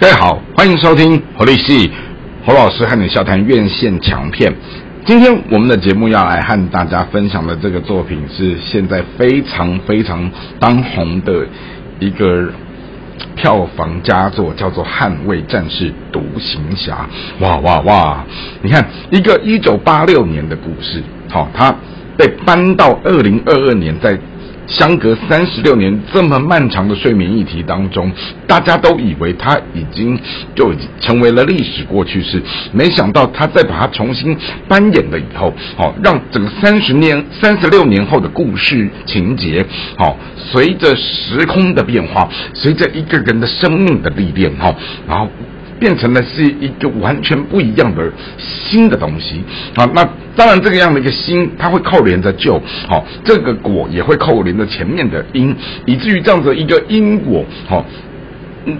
大家好，欢迎收听侯立戏侯老师和你笑谈院线强片。今天我们的节目要来和大家分享的这个作品是现在非常非常当红的一个票房佳作，叫做《捍卫战士独行侠》。哇哇哇！你看，一个一九八六年的故事，好，它被搬到二零二二年在。相隔三十六年这么漫长的睡眠议题当中，大家都以为他已经就已经成为了历史过去式，没想到他再把它重新扮演了以后，好让整个三十年、三十六年后的故事情节，好随着时空的变化，随着一个人的生命的历练，哈，然后。变成了是一个完全不一样的新的东西啊！那当然，这个样的一个心，它会扣连着旧，好，这个果也会扣连着前面的因，以至于这样子一个因果，好。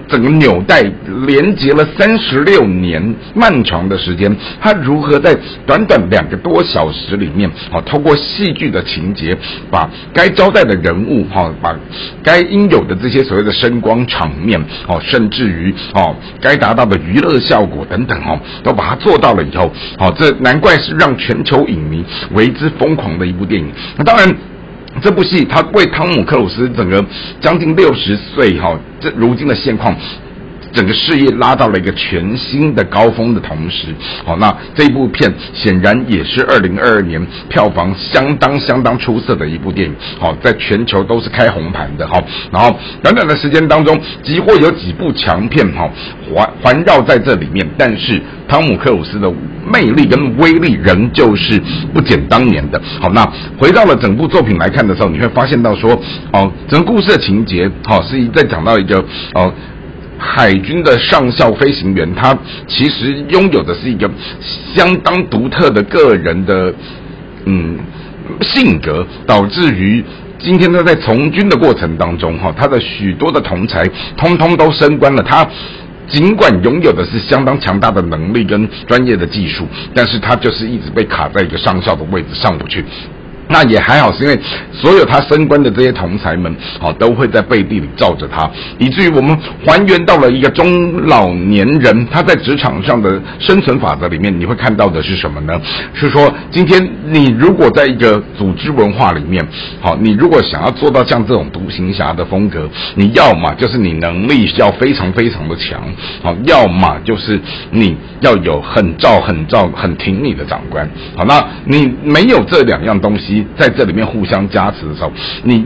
整个纽带连接了三十六年漫长的时间，他如何在短短两个多小时里面，哦，透过戏剧的情节，把该交代的人物，哈，把该应有的这些所谓的声光场面，哦，甚至于哦，该达到的娱乐效果等等，哦，都把它做到了以后，哦，这难怪是让全球影迷为之疯狂的一部电影。那当然。这部戏，他为汤姆克鲁斯整个将近六十岁哈，这如今的现况。整个事业拉到了一个全新的高峰的同时，好，那这部片显然也是二零二二年票房相当相当出色的一部电影，好，在全球都是开红盘的好。然后短短的时间当中，几乎有几部强片哈环环绕在这里面，但是汤姆克鲁斯的魅力跟威力仍旧是不减当年的。好，那回到了整部作品来看的时候，你会发现到说，哦，整个故事的情节，好，是在讲到一个哦。海军的上校飞行员，他其实拥有的是一个相当独特的个人的嗯性格，导致于今天他在从军的过程当中，哈，他的许多的同才通通都升官了。他尽管拥有的是相当强大的能力跟专业的技术，但是他就是一直被卡在一个上校的位置上不去。那也还好，是因为所有他升官的这些同才们，好都会在背地里罩着他，以至于我们还原到了一个中老年人他在职场上的生存法则里面，你会看到的是什么呢？是说今天你如果在一个组织文化里面，好，你如果想要做到像这种独行侠的风格，你要么就是你能力要非常非常的强，好，要么就是你要有很照很照很挺你的长官，好，那你没有这两样东西。在这里面互相加持的时候，你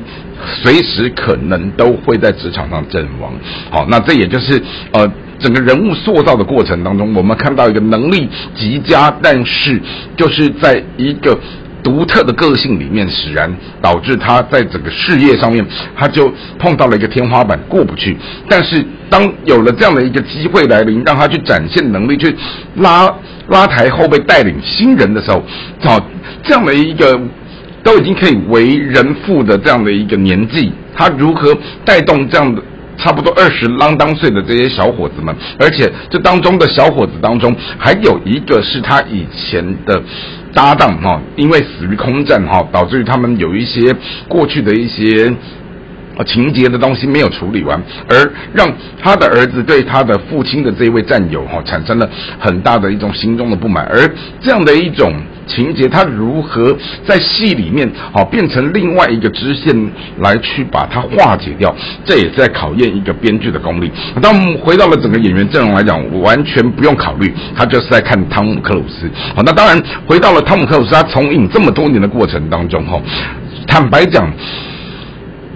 随时可能都会在职场上阵亡。好，那这也就是呃整个人物塑造的过程当中，我们看到一个能力极佳，但是就是在一个独特的个性里面使然，导致他在整个事业上面他就碰到了一个天花板过不去。但是当有了这样的一个机会来临，让他去展现能力，去拉拉抬后辈带领新人的时候，找这样的一个。都已经可以为人父的这样的一个年纪，他如何带动这样的差不多二十啷当岁的这些小伙子们？而且这当中的小伙子当中，还有一个是他以前的搭档哈，因为死于空战哈，导致于他们有一些过去的一些。情节的东西没有处理完，而让他的儿子对他的父亲的这位战友哈产生了很大的一种心中的不满，而这样的一种情节，他如何在戏里面好变成另外一个支线来去把它化解掉，这也在考验一个编剧的功力。当我们回到了整个演员阵容来讲，完全不用考虑，他就是在看汤姆克鲁斯。好，那当然回到了汤姆克鲁斯，他从影这么多年的过程当中哈，坦白讲。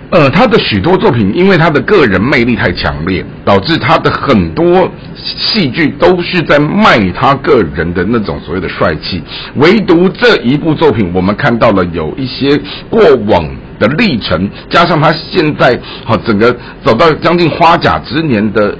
呃，他的许多作品，因为他的个人魅力太强烈，导致他的很多戏剧都是在卖他个人的那种所谓的帅气。唯独这一部作品，我们看到了有一些过往的历程，加上他现在好整个走到将近花甲之年的。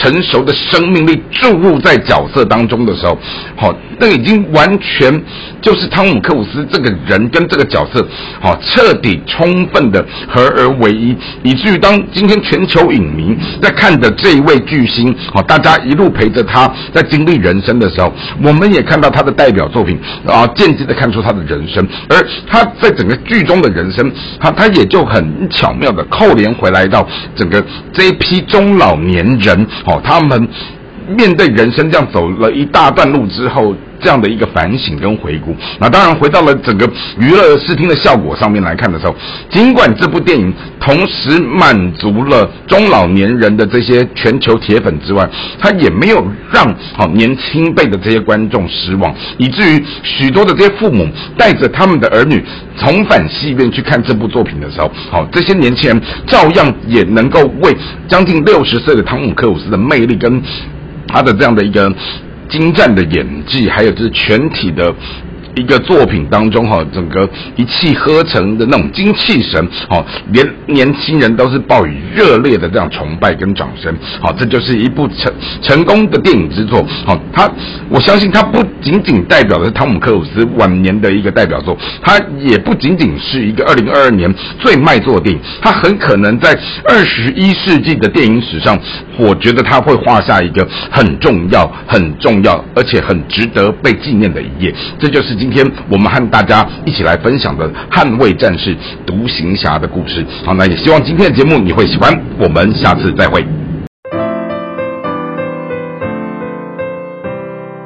成熟的生命力注入在角色当中的时候，好，那已经完全就是汤姆克鲁斯这个人跟这个角色，好彻底充分的合而为一，以至于当今天全球影迷在看着这一位巨星，好大家一路陪着他在经历人生的时候，我们也看到他的代表作品，啊，间接的看出他的人生，而他在整个剧中的人生，他他也就很巧妙的扣连回来到整个这一批中老年人，哦，他们。面对人生这样走了一大段路之后，这样的一个反省跟回顾，那当然回到了整个娱乐视听的效果上面来看的时候，尽管这部电影同时满足了中老年人的这些全球铁粉之外，它也没有让好年轻辈的这些观众失望，以至于许多的这些父母带着他们的儿女重返戏院去看这部作品的时候，好，这些年轻人照样也能够为将近六十岁的汤姆克鲁斯的魅力跟。他的这样的一个精湛的演技，还有就是全体的。一个作品当中哈，整个一气呵成的那种精气神，哦，连年轻人都是报以热烈的这样崇拜跟掌声，好，这就是一部成成功的电影之作，好，他我相信他不仅仅代表的是汤姆克鲁斯晚年的一个代表作，他也不仅仅是一个二零二二年最卖座的电影，他很可能在二十一世纪的电影史上，我觉得他会画下一个很重要、很重要，而且很值得被纪念的一页，这就是。今天我们和大家一起来分享的《捍卫战士》独行侠的故事。好，那也希望今天的节目你会喜欢。我们下次再会。